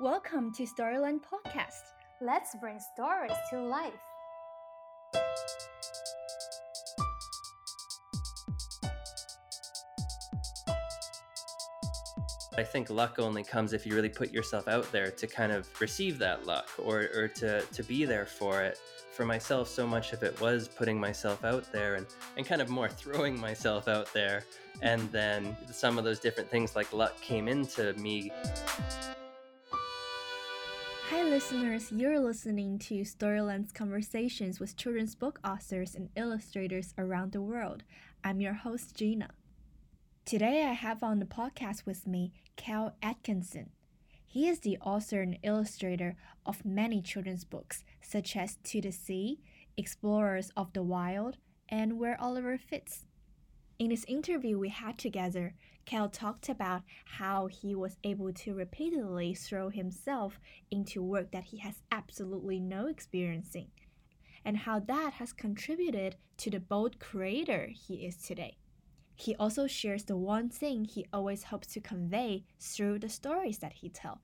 Welcome to Storyland Podcast. Let's bring stories to life. I think luck only comes if you really put yourself out there to kind of receive that luck or, or to, to be there for it. For myself, so much of it was putting myself out there and, and kind of more throwing myself out there. And then some of those different things like luck came into me. Listeners. You're listening to Storyland's conversations with children's book authors and illustrators around the world. I'm your host, Gina. Today, I have on the podcast with me Cale Atkinson. He is the author and illustrator of many children's books, such as To the Sea, Explorers of the Wild, and Where Oliver Fits. In this interview we had together, Cale talked about how he was able to repeatedly throw himself into work that he has absolutely no experience in, and how that has contributed to the bold creator he is today. He also shares the one thing he always hopes to convey through the stories that he tells.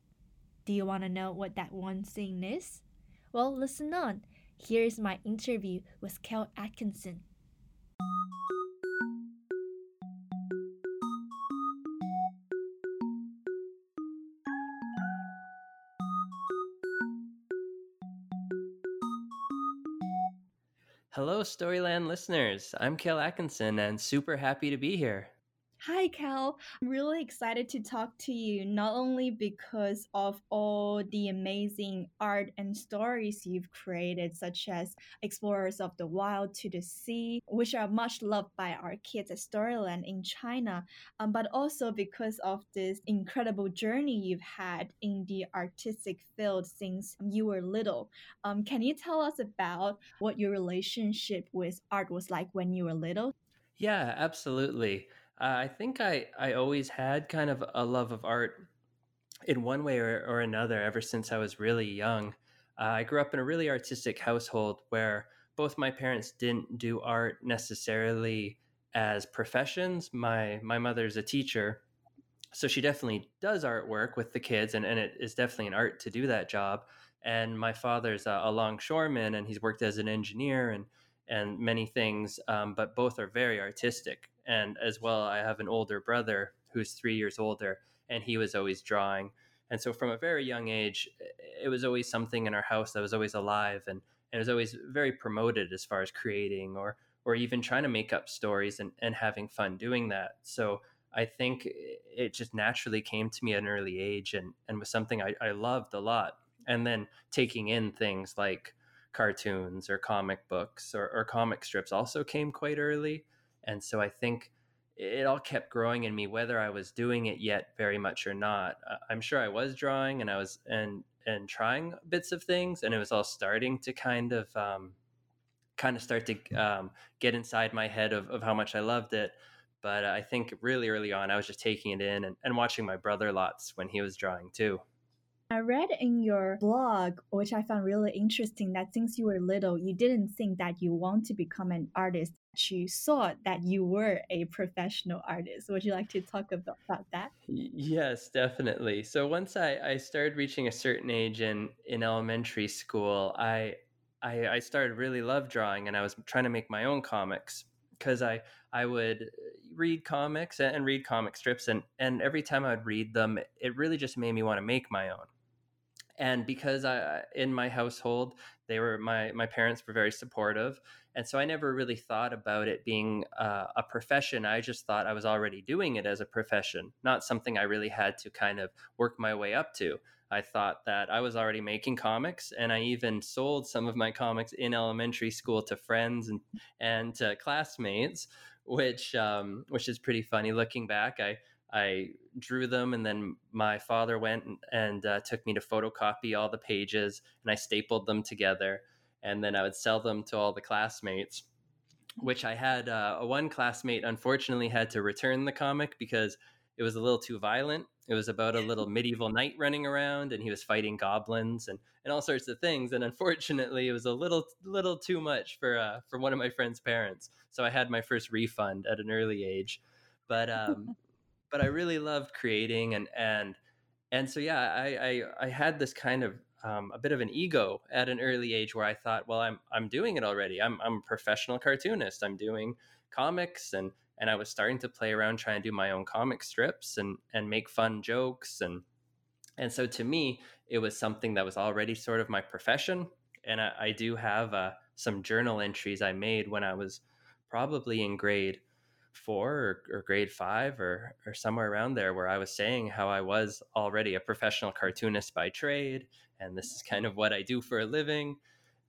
Do you want to know what that one thing is? Well, listen on. Here is my interview with Cale Atkinson. Storyland listeners. I'm Cale Atkinson and super happy to be here. Hi, Cale. I'm really excited to talk to you, not only because of all the amazing art and stories you've created, such as Explorers of the Wild to the Sea, which are much loved by our kids at Storyland in China, um, but also because of this incredible journey you've had in the artistic field since you were little. Um, can you tell us about what your relationship with art was like when you were little? Yeah, absolutely. Uh, I think I, I always had kind of a love of art in one way or, or another ever since I was really young. Uh, I grew up in a really artistic household where both my parents didn't do art necessarily as professions. My my mother's a teacher, so she definitely does artwork with the kids, and, and it is definitely an art to do that job. And my father's a, a longshoreman, and he's worked as an engineer and and many things, um, but both are very artistic. And as well, I have an older brother who's three years older, and he was always drawing. And so, from a very young age, it was always something in our house that was always alive, and, and it was always very promoted as far as creating or or even trying to make up stories and, and having fun doing that. So I think it just naturally came to me at an early age and, and was something I, I loved a lot. And then taking in things like cartoons or comic books or, or comic strips also came quite early. And so I think it all kept growing in me, whether I was doing it yet very much or not. I'm sure I was drawing and I was and and trying bits of things, and it was all starting to kind of um, kind of start to um, get inside my head of, of how much I loved it. But I think really early on, I was just taking it in and, and watching my brother lots when he was drawing too. I read in your blog, which I found really interesting, that since you were little, you didn't think that you want to become an artist. You thought that you were a professional artist. Would you like to talk about, about that? Yes, definitely. So once I, I started reaching a certain age in, in elementary school, I, I I started really love drawing, and I was trying to make my own comics because I I would read comics and read comic strips, and and every time I would read them, it really just made me want to make my own and because I in my household they were my my parents were very supportive and so I never really thought about it being uh, a profession. I just thought I was already doing it as a profession not something I really had to kind of work my way up to. I thought that I was already making comics and I even sold some of my comics in elementary school to friends and and to classmates which um, which is pretty funny. Looking back I I drew them, and then my father went and, uh, took me to photocopy all the pages, and I stapled them together, and then I would sell them to all the classmates. Which I had uh, one classmate unfortunately had to return the comic because it was a little too violent. It was about a little medieval knight running around, and he was fighting goblins and, and all sorts of things. And unfortunately, it was a little little too much for uh, for one of my friend's parents. So I had my first refund at an early age. But um, but I really loved creating and and and so yeah, I, I I had this kind of um, a bit of an ego at an early age where I thought, well, I'm I'm doing it already. I'm I'm a professional cartoonist. I'm doing comics and and I was starting to play around trying to do my own comic strips and and make fun jokes and and so to me it was something that was already sort of my profession and I, I do have uh, some journal entries I made when I was probably in grade four or, or, grade five or, or somewhere around there where I was saying how I was already a professional cartoonist by trade and this is kind of what I do for a living.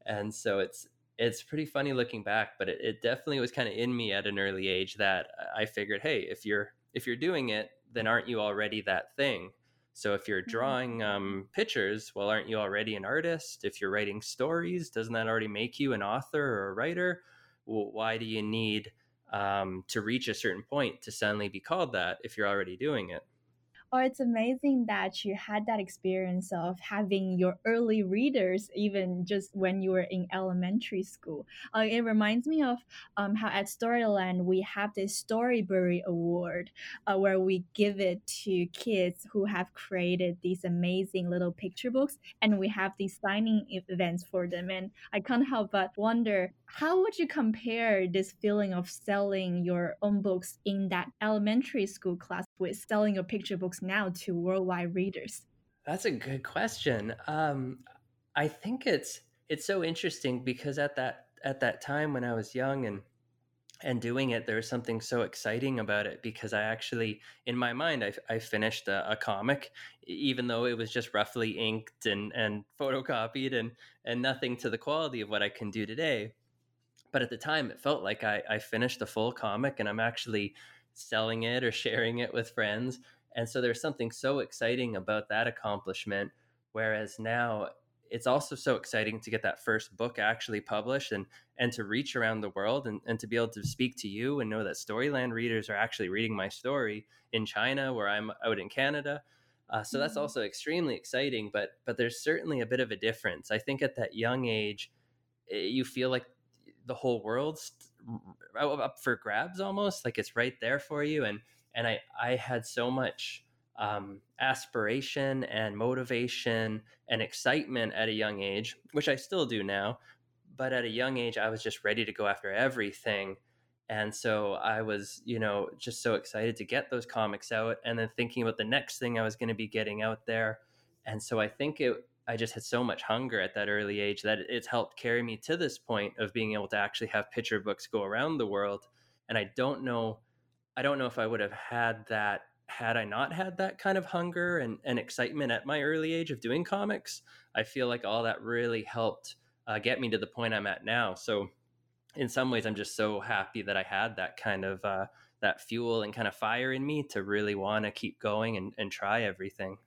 And so it's it's pretty funny looking back, but it, it definitely was kind of in me at an early age that I figured, hey, if you're if you're doing it, then aren't you already that thing? So if you're mm-hmm. drawing um, pictures, well, aren't you already an artist? If you're writing stories, doesn't that already make you an author or a writer? Well, why do you need um, to reach a certain point to suddenly be called that if you're already doing it? Oh, it's amazing that you had that experience of having your early readers, even just when you were in elementary school. Uh, it reminds me of um, how at Storyland we have this Storyberry Award, uh, where we give it to kids who have created these amazing little picture books, and we have these signing events for them. And I can't help but wonder how would you compare this feeling of selling your own books in that elementary school class with selling your picture books now to worldwide readers? That's a good question. Um, I think it's it's so interesting because at that at that time when I was young and and doing it, there was something so exciting about it because I actually, in my mind, I, I finished a, a, comic, even though it was just roughly inked and, and photocopied and, and nothing to the quality of what I can do today but at the time it felt like I, I finished a full comic and I'm actually selling it or sharing it with friends. And so there's something so exciting about that accomplishment. Whereas now it's also so exciting to get that first book actually published and and to reach around the world and, and to be able to speak to you and know that Storyland readers are actually reading my story in China where I'm out in Canada. Uh, so that's mm-hmm. also extremely exciting, but but there's certainly a bit of a difference. I think at that young age, eh, you feel like the whole world's up for grabs almost like it's right there for you and and i i had so much um, aspiration and motivation and excitement at a young age which i still do now but at a young age i was just ready to go after everything and so i was you know just so excited to get those comics out and then thinking about the next thing i was going to be getting out there and so i think it I just had so much hunger at that early age that it's helped carry me to this point of being able to actually have picture books go around the world. And I don't know, I don't know if I would have had that had I not had that kind of hunger and, and excitement at my early age of doing comics. I feel like all that really helped uh, get me to the point I'm at now. So, in some ways, I'm just so happy that I had that kind of uh, that fuel and kind of fire in me to really want to keep going and, and try everything.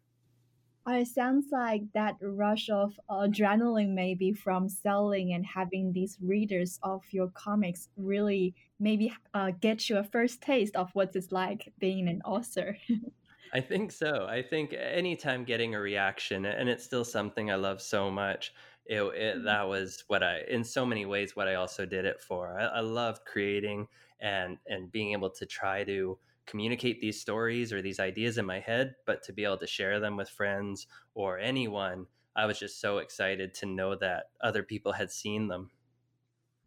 It sounds like that rush of adrenaline, maybe from selling and having these readers of your comics, really maybe uh, get you a first taste of what it's like being an author. I think so. I think anytime getting a reaction, and it's still something I love so much. It, it, mm-hmm. that was what I, in so many ways, what I also did it for. I, I loved creating and and being able to try to communicate these stories or these ideas in my head, but to be able to share them with friends or anyone, I was just so excited to know that other people had seen them.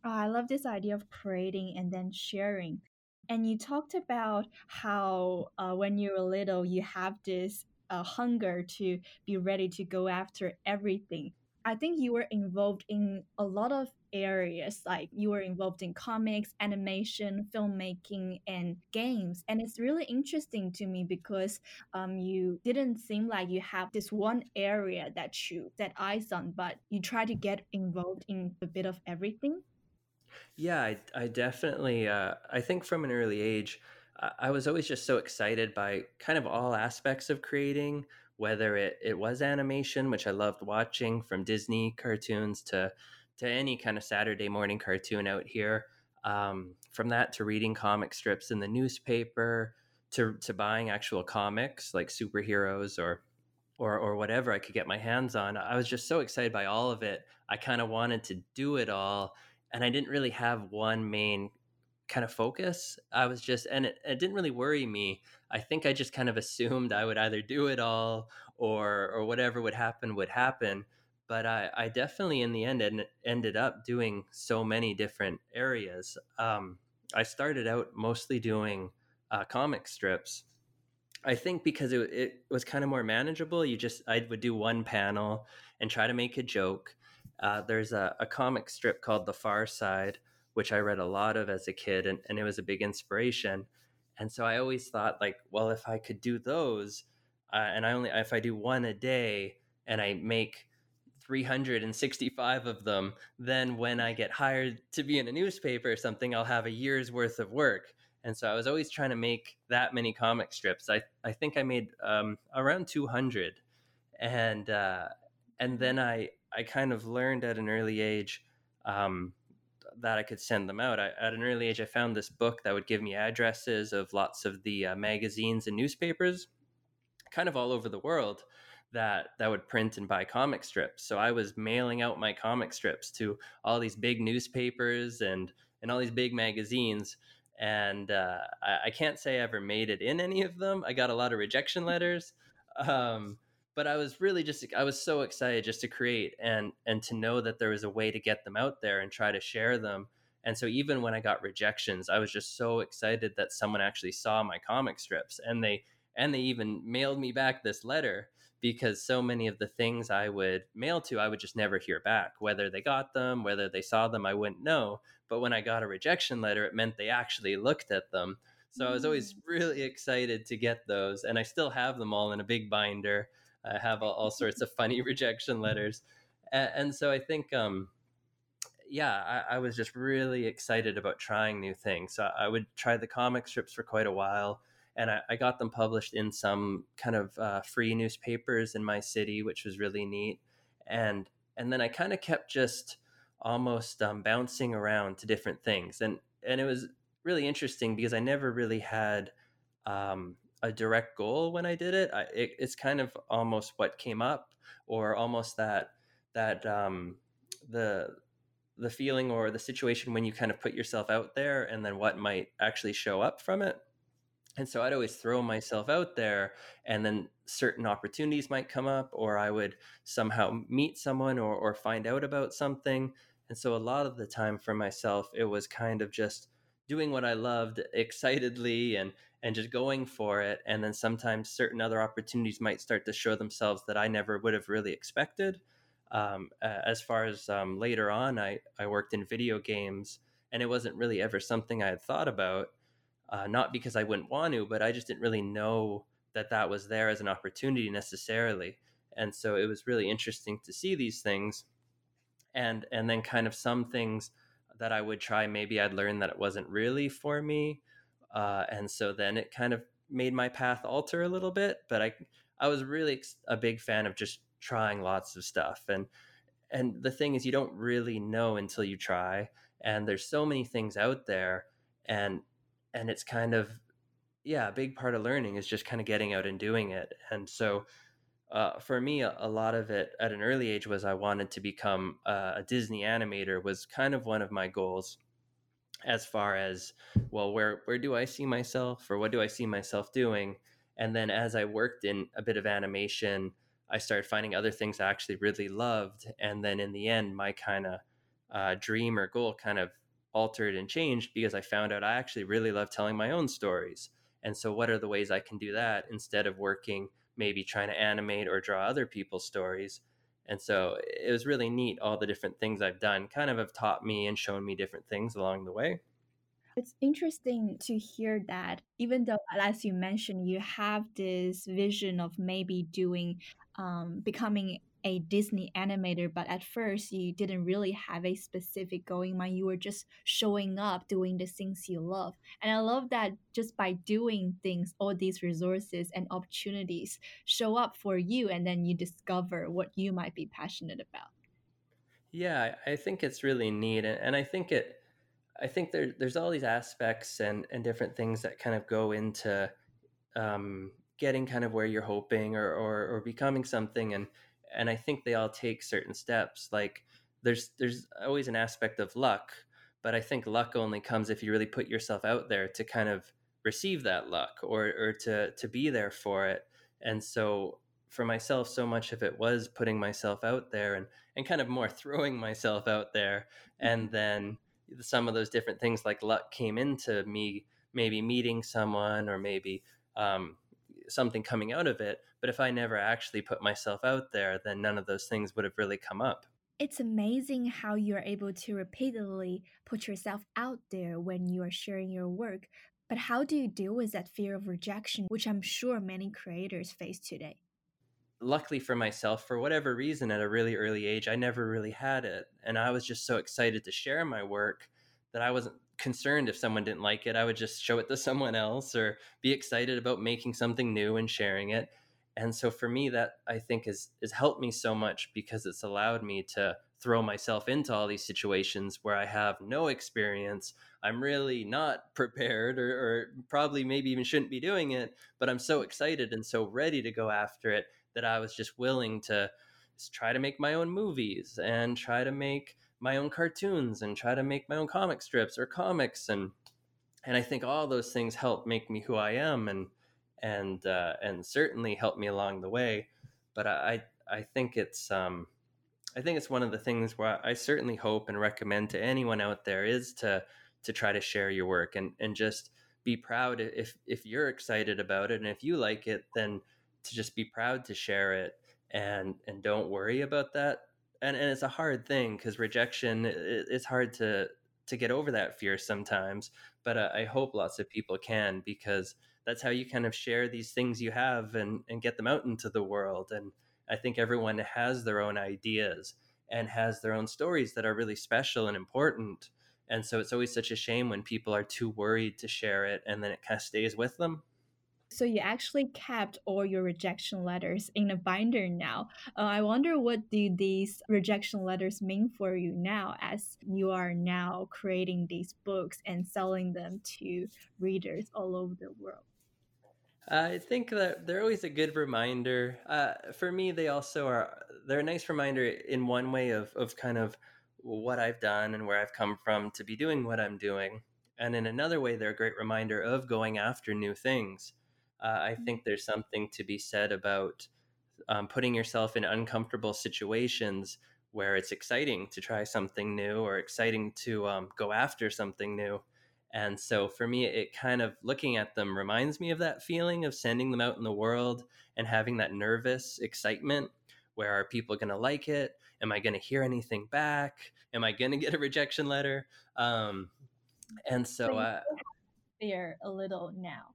Oh, I love this idea of creating and then sharing. And you talked about how uh, when you were little, you have this uh, hunger to be ready to go after everything. I think you were involved in a lot of areas like you were involved in comics animation filmmaking and games and it's really interesting to me because um, you didn't seem like you have this one area that you set eyes on but you try to get involved in a bit of everything? Yeah i, I definitely uh, i think from an early age I was always just so excited by kind of all aspects of creating whether it, it was animation, which I loved watching from Disney cartoons to to any kind of Saturday morning cartoon out here. Um, from that to reading comic strips in the newspaper to to buying actual comics like superheroes or or or whatever I could get my hands on. I was just so excited by all of it. I kind of wanted to do it all, and I didn't really have one main kind of focus. I was just, and it, it didn't really worry me. I think I just kind of assumed I would either do it all or or whatever would happen would happen. But I, I definitely, in the end, en- ended up doing so many different areas. Um, I started out mostly doing uh, comic strips. I think because it, it was kind of more manageable. You just I would do one panel and try to make a joke. Uh, there's a, a comic strip called The Far Side which I read a lot of as a kid, and, and it was a big inspiration. And so I always thought, like, well, if I could do those, uh, and I only if I do one a day, and I make 365 of them, then when I get hired to be in a newspaper or something, I'll have a year's worth of work. And so I was always trying to make that many comic strips. I, I think I made um, around 200. And, uh, and then I, I kind of learned at an early age um, that I could send them out. I, at an early age, I found this book that would give me addresses of lots of the uh, magazines and newspapers, kind of all over the world, that that would print and buy comic strips. So I was mailing out my comic strips to all these big newspapers and and all these big magazines. And uh, I, I, can't say I ever made it in any of them. I got a lot of rejection letters. Um, but I was really just I was so excited just to create and and to know that there was a way to get them out there and try to share them. And so even when I got rejections, I was just so excited that someone actually saw my comic strips and they and they even mailed me back this letter because so many of the things I would mail to, I would just never hear back. Whether they got them, whether they saw them, I wouldn't know. But when I got a rejection letter, it meant they actually looked at them. So I was always mm. really excited to get those. And I still have them all in a big binder. I have all, all sorts of funny rejection letters, and, and so I think, um, yeah, I, I, was just really excited about trying new things. So I would try the comic strips for quite a while, and I, I got them published in some kind of uh, free newspapers in my city, which was really neat. And and then I kind of kept just almost um, bouncing around to different things, and and it was really interesting because I never really had um, a direct goal when I did it. I, it. It's kind of almost what came up, or almost that that um, the the feeling or the situation when you kind of put yourself out there, and then what might actually show up from it. And so I'd always throw myself out there, and then certain opportunities might come up, or I would somehow meet someone or, or find out about something. And so a lot of the time for myself, it was kind of just doing what I loved excitedly and and just going for it. And then sometimes certain other opportunities might start to show themselves that I never would have really expected. Um, as far as um, later on, I, I worked in video games, and it wasn't really ever something I had thought about. Uh, not because I wouldn't want to, but I just didn't really know that that was there as an opportunity necessarily. And so it was really interesting to see these things, and and then kind of some things that I would try. Maybe I'd learn that it wasn't really for me, uh, and so then it kind of made my path alter a little bit. But I I was really a big fan of just trying lots of stuff, and and the thing is, you don't really know until you try. And there's so many things out there, and and it's kind of yeah, a big part of learning is just kind of getting out and doing it. And so uh, for me, a, a, lot of it at an early age was I wanted to become uh, a Disney animator was kind of one of my goals as far as well where where do i see myself or what do i see myself doing? And then as i worked in a bit of animation i started finding other things i actually really loved and then in the end my kind of uh, dream or goal kind of altered and changed because i found out i actually really love telling my own stories. And so what are the ways i can do that instead of working maybe trying to animate or draw other people's stories and so it was really neat. All the different things I've done kind of have taught me and shown me different things along the way. It's interesting to hear that, even though, as you mentioned, you have this vision of maybe doing, um, becoming a Disney animator, but at first you didn't really have a specific goal in mind. You were just showing up, doing the things you love. And I love that just by doing things, all these resources and opportunities show up for you, and then you discover what you might be passionate about. Yeah, I think it's really neat. And I think it, I think there, there's all these aspects and, and different things that kind of go into um, getting kind of where you're hoping or, or, or becoming something. And, and I think they all take certain steps. Like there's there's always an aspect of luck, but I think luck only comes if you really put yourself out there to kind of receive that luck or or to to be there for it. And so for myself, so much of it was putting myself out there and and kind of more throwing myself out there. And mm-hmm. then some of those different things like luck came into me, maybe meeting someone or maybe um, something coming out of it. But if I never actually put myself out there, then none of those things would have really come up. It's amazing how you're able to repeatedly put yourself out there when you are sharing your work. But how do you deal with that fear of rejection, which I'm sure many creators face today? Luckily for myself, for whatever reason, at a really early age, I never really had it. And I was just so excited to share my work that I wasn't concerned if someone didn't like it. I would just show it to someone else or be excited about making something new and sharing it and so for me that i think has has helped me so much because it's allowed me to throw myself into all these situations where i have no experience i'm really not prepared or, or probably maybe even shouldn't be doing it but i'm so excited and so ready to go after it that i was just willing to try to make my own movies and try to make my own cartoons and try to make my own comic strips or comics and and i think all those things help make me who i am and and uh, and certainly help me along the way. But I I think it's um, I think it's one of the things where I certainly hope and recommend to anyone out there is to to try to share your work and and just be proud if if you're excited about it and if you like it then to just be proud to share it and and don't worry about that and and it's a hard thing because rejection it, it's hard to to get over that fear sometimes but uh, i hope lots of people can because that's how you kind of share these things you have and, and get them out into the world. And I think everyone has their own ideas and has their own stories that are really special and important. And so it's always such a shame when people are too worried to share it and then it kind of stays with them. So you actually kept all your rejection letters in a binder now. Uh, I wonder what do these rejection letters mean for you now as you are now creating these books and selling them to readers all over the world. I think that they're always a good reminder. Uh, for me, they also are. They're a nice reminder in one way of of kind of what I've done and where I've come from to be doing what I'm doing, and in another way, they're a great reminder of going after new things. Uh, I mm-hmm. think there's something to be said about um, putting yourself in uncomfortable situations where it's exciting to try something new or exciting to um, go after something new and so for me, it kind of looking at them reminds me of that feeling of sending them out in the world and having that nervous excitement where are people going to like it? Am I going to hear anything back? Am I going to get a rejection letter? Um, and so, uh, fear a little now.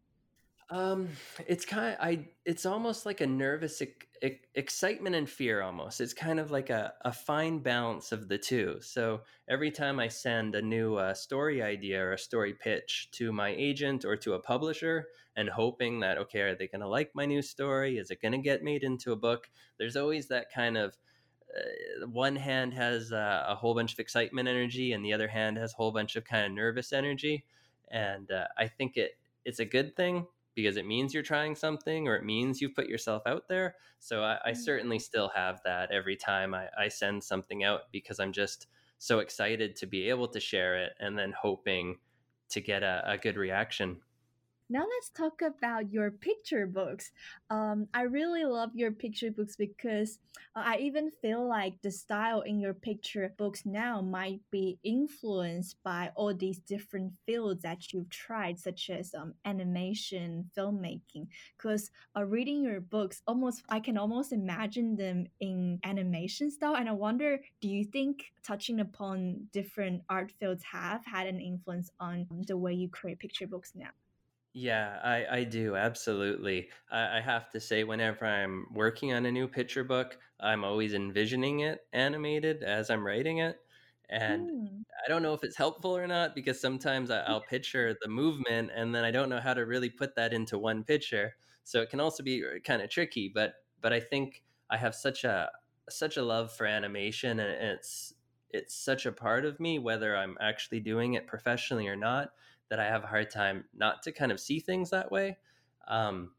Um, it's kind of I. It's almost like a nervous excitement and fear. Almost, it's kind of like a, a fine balance of the two. So every time I send a new uh, story idea or a story pitch to my agent or to a publisher, and hoping that okay, are they going to like my new story? Is it going to get made into a book? There's always that kind of uh, one hand has uh, a whole bunch of excitement energy, and the other hand has a whole bunch of kind of nervous energy. And uh, I think it it's a good thing because it means you're trying something or it means you've put yourself out there. So I, I mm. certainly still have that every time I, I send something out because I'm just so excited to be able to share it and then hoping to get a, a good reaction. Now let's talk about your picture books. Um, I really love your picture books because uh, I even feel like the style in your picture books now might be influenced by all these different fields that you've tried, such as um, animation, filmmaking. Because uh, reading your books, almost I can almost imagine them in animation style, and I wonder, do you think touching upon different art fields have had an influence on the way you create picture books now? Yeah, I, I do absolutely. I, I have to say, whenever I'm working on a new picture book, I'm always envisioning it animated as I'm writing it. And mm. I don't know if it's helpful or not because sometimes I, I'll picture the movement and then I don't know how to really put that into one picture. So it can also be uh, kind of tricky. But but I think I have such a such a love for animation and it's it's such a part of me, whether I'm actually doing it professionally or not that I have a hard time not to kind of see things that way. Um,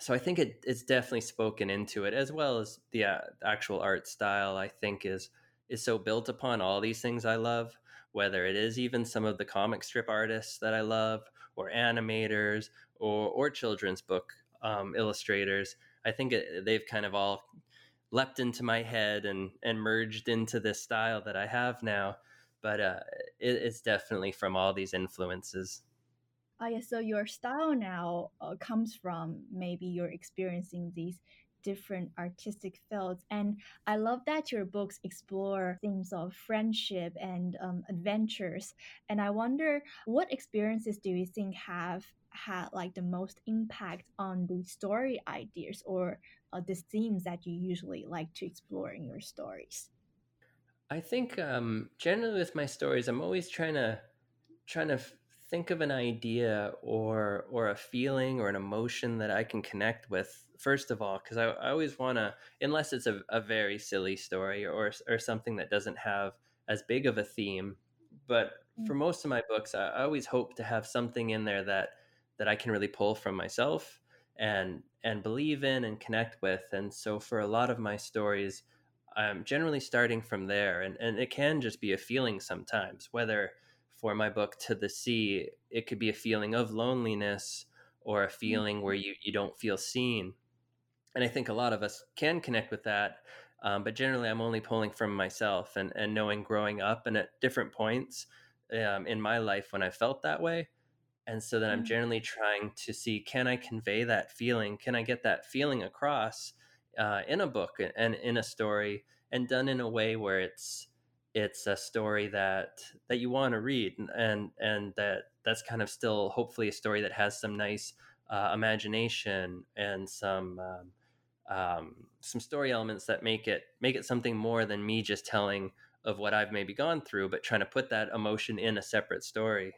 so I think it, it's definitely spoken into it as well as the uh, actual art style. I think is is so built upon all these things I love. whether it is even some of the comic strip artists that I love, or animators, or or children's book um, illustrators. I think it, they've kind of all leapt into my head and and merged into this style that I have now. But uh, it, it's definitely from all these influences. Oh yeah, so your style now uh, comes from maybe you're experiencing these different artistic fields. And I love that your books explore themes of friendship and um, adventures. And I wonder what experiences do you think have had like the most impact on the story ideas or uh, the themes that you usually like to explore in your stories? I think um, generally with my stories, I'm always trying to trying to think of an idea or or a feeling or an emotion that I can connect with first of all because I, I always want to unless it's a, a very silly story or or something that doesn't have as big of a theme but mm. for most of my books I, I always hope to have something in there that that I can really pull from myself and and believe in and connect with and so for a lot of my stories I'm generally starting from there and and it can just be a feeling sometimes whether for my book to the sea it could be a feeling of loneliness or a feeling where you, you don't feel seen. And i think a lot of us can connect with that um, but generally i'm only pulling from myself and, and knowing growing up and at different points um, in my life when i felt that way. And so then i'm mm. generally trying to see can i convey that feeling? Can i get that feeling across uh, in a book and in a story and done in a way where it's it's a story that that you want to read and and that that's kind of still hopefully a story that has some nice uh, imagination and some um, um, some story elements that make it make it something more than me just telling of what I've maybe gone through, but trying to put that emotion in a separate story.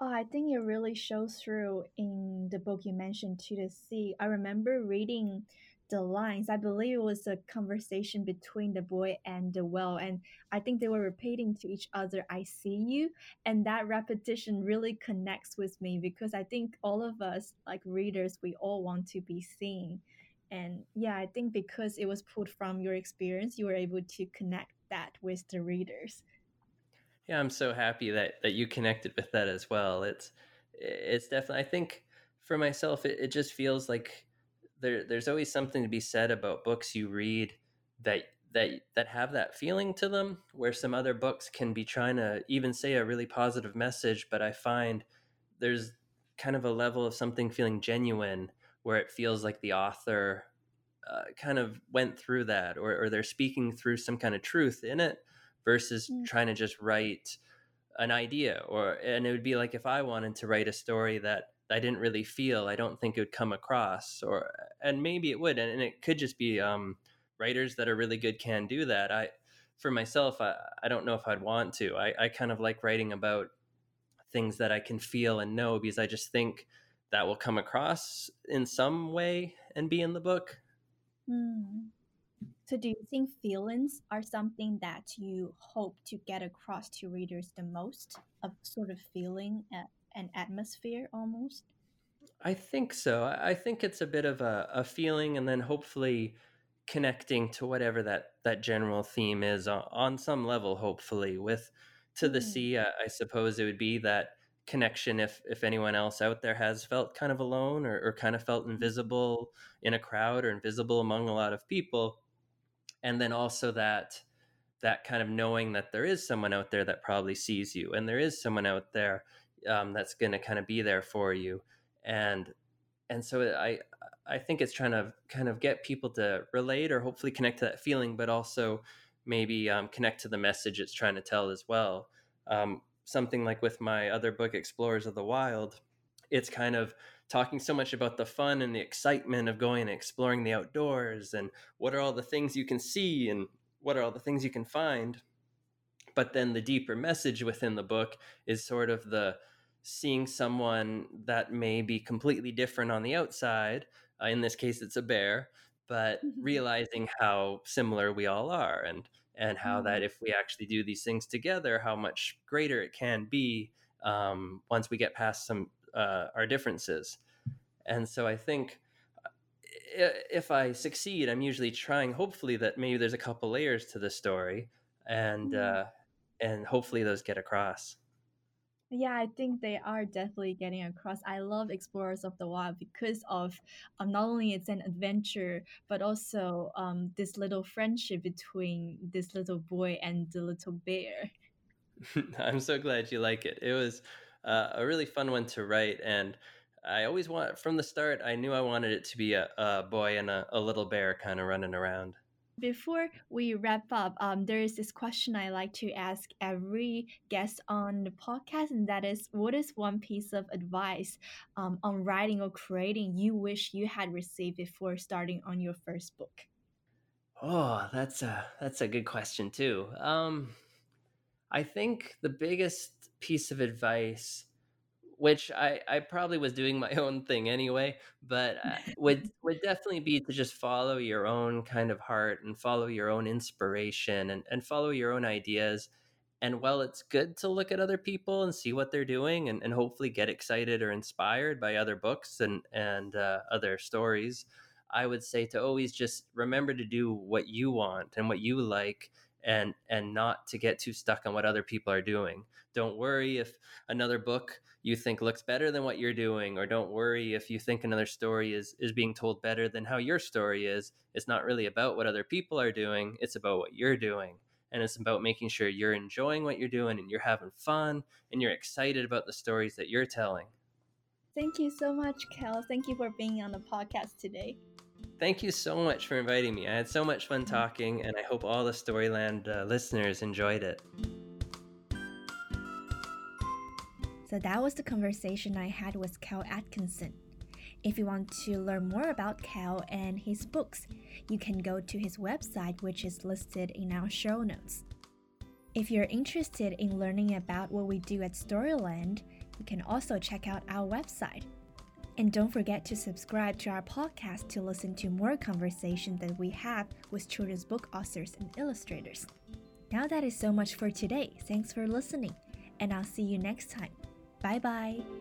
Oh, I think it really shows through in the book you mentioned, To the Sea. I remember reading the lines. I believe it was a conversation between the boy and the well, and I think they were repeating to each other, "I see you," and that repetition really connects with me because I think all of us, like readers, we all want to be seen, and yeah, I think because it was pulled from your experience, you were able to connect that with the readers. Yeah, I'm so happy that that you connected with that as well. It's it's definitely I think for myself it, it just feels like there there's always something to be said about books you read that that that have that feeling to them where some other books can be trying to even say a really positive message but i find there's kind of a level of something feeling genuine where it feels like the author uh, kind of went through that or, or they're speaking through some kind of truth in it versus mm. trying to just write an idea or and it would be like if i wanted to write a story that I didn't really feel. I don't think it would come across, or and maybe it would, and, and it could just be um, writers that are really good can do that. I, for myself, I, I don't know if I'd want to. I, I kind of like writing about things that I can feel and know because I just think that will come across in some way and be in the book. Mm. So, do you think feelings are something that you hope to get across to readers the most? A sort of feeling, an atmosphere almost? I think so. I think it's a bit of a, a feeling and then hopefully connecting to whatever that, that general theme is on, on some level, hopefully. With To the mm. Sea, I, I suppose it would be that connection if if anyone else out there has felt kind of alone or, or kind of felt mm. invisible in a crowd or invisible among a lot of people and then also that that kind of knowing that there is someone out there that probably sees you and there is someone out there um, that's going to kind of be there for you and and so i i think it's trying to kind of get people to relate or hopefully connect to that feeling but also maybe um, connect to the message it's trying to tell as well. Um, something like with my other book explorers of the wild it's kind of talking so much about the fun and the excitement of going and exploring the outdoors and what are all the things you can see and what are all the things you can find. But then the deeper message within the book is sort of the seeing someone that may be completely different on the outside. Uh, in this case, it's a bear, but mm-hmm. realizing how similar we all are, and and how mm-hmm. that if we actually do these things together, how much greater it can be um, once we get past some uh, our differences. And so I think uh, if I succeed, I'm usually trying, hopefully, that maybe there's a couple layers to the story, and mm-hmm. uh, and hopefully those get across. Yeah, I think they are definitely getting across. I love Explorers of the Wild because of um, not only it's an adventure, but also um, this little friendship between this little boy and the little bear. I'm so glad you like it. It was uh, a really fun one to write, and I always want from the start. I knew I wanted it to be a, a boy and a, a little bear kind of running around. Before we wrap up, um, there is this question I like to ask every guest on the podcast, and that is what is one piece of advice um, on writing or creating you wish you had received before starting on your first book? Oh, that's a that's a good question too. Um, I think the biggest piece of advice which I, I probably was doing my own thing anyway, but uh, would would definitely be to just follow your own kind of heart and follow your own inspiration and, and follow your own ideas. And while it's good to look at other people and see what they're doing and, and hopefully get excited or inspired by other books and, and uh, other stories, I would say to always just remember to do what you want and what you like and and not to get too stuck on what other people are doing. Don't worry if another book you think looks better than what you're doing or don't worry if you think another story is is being told better than how your story is. It's not really about what other people are doing, it's about what you're doing. And it's about making sure you're enjoying what you're doing and you're having fun and you're excited about the stories that you're telling. Thank you so much, Cale. Thank you for being on the podcast today. Thank you so much for inviting me. I had so much fun talking, and I hope all the Storyland uh, listeners enjoyed it. So that was the conversation I had with Cale Atkinson. If you want to learn more about Cale and his books, you can go to his website, which is listed in our show notes. If you're interested in learning about what we do at Storyland, you can also check out our website, and don't forget to subscribe to our podcast to listen to more conversations that we have with children's book authors and illustrators. Now that is so much for today. Thanks for listening, and I'll see you next time. 拜拜。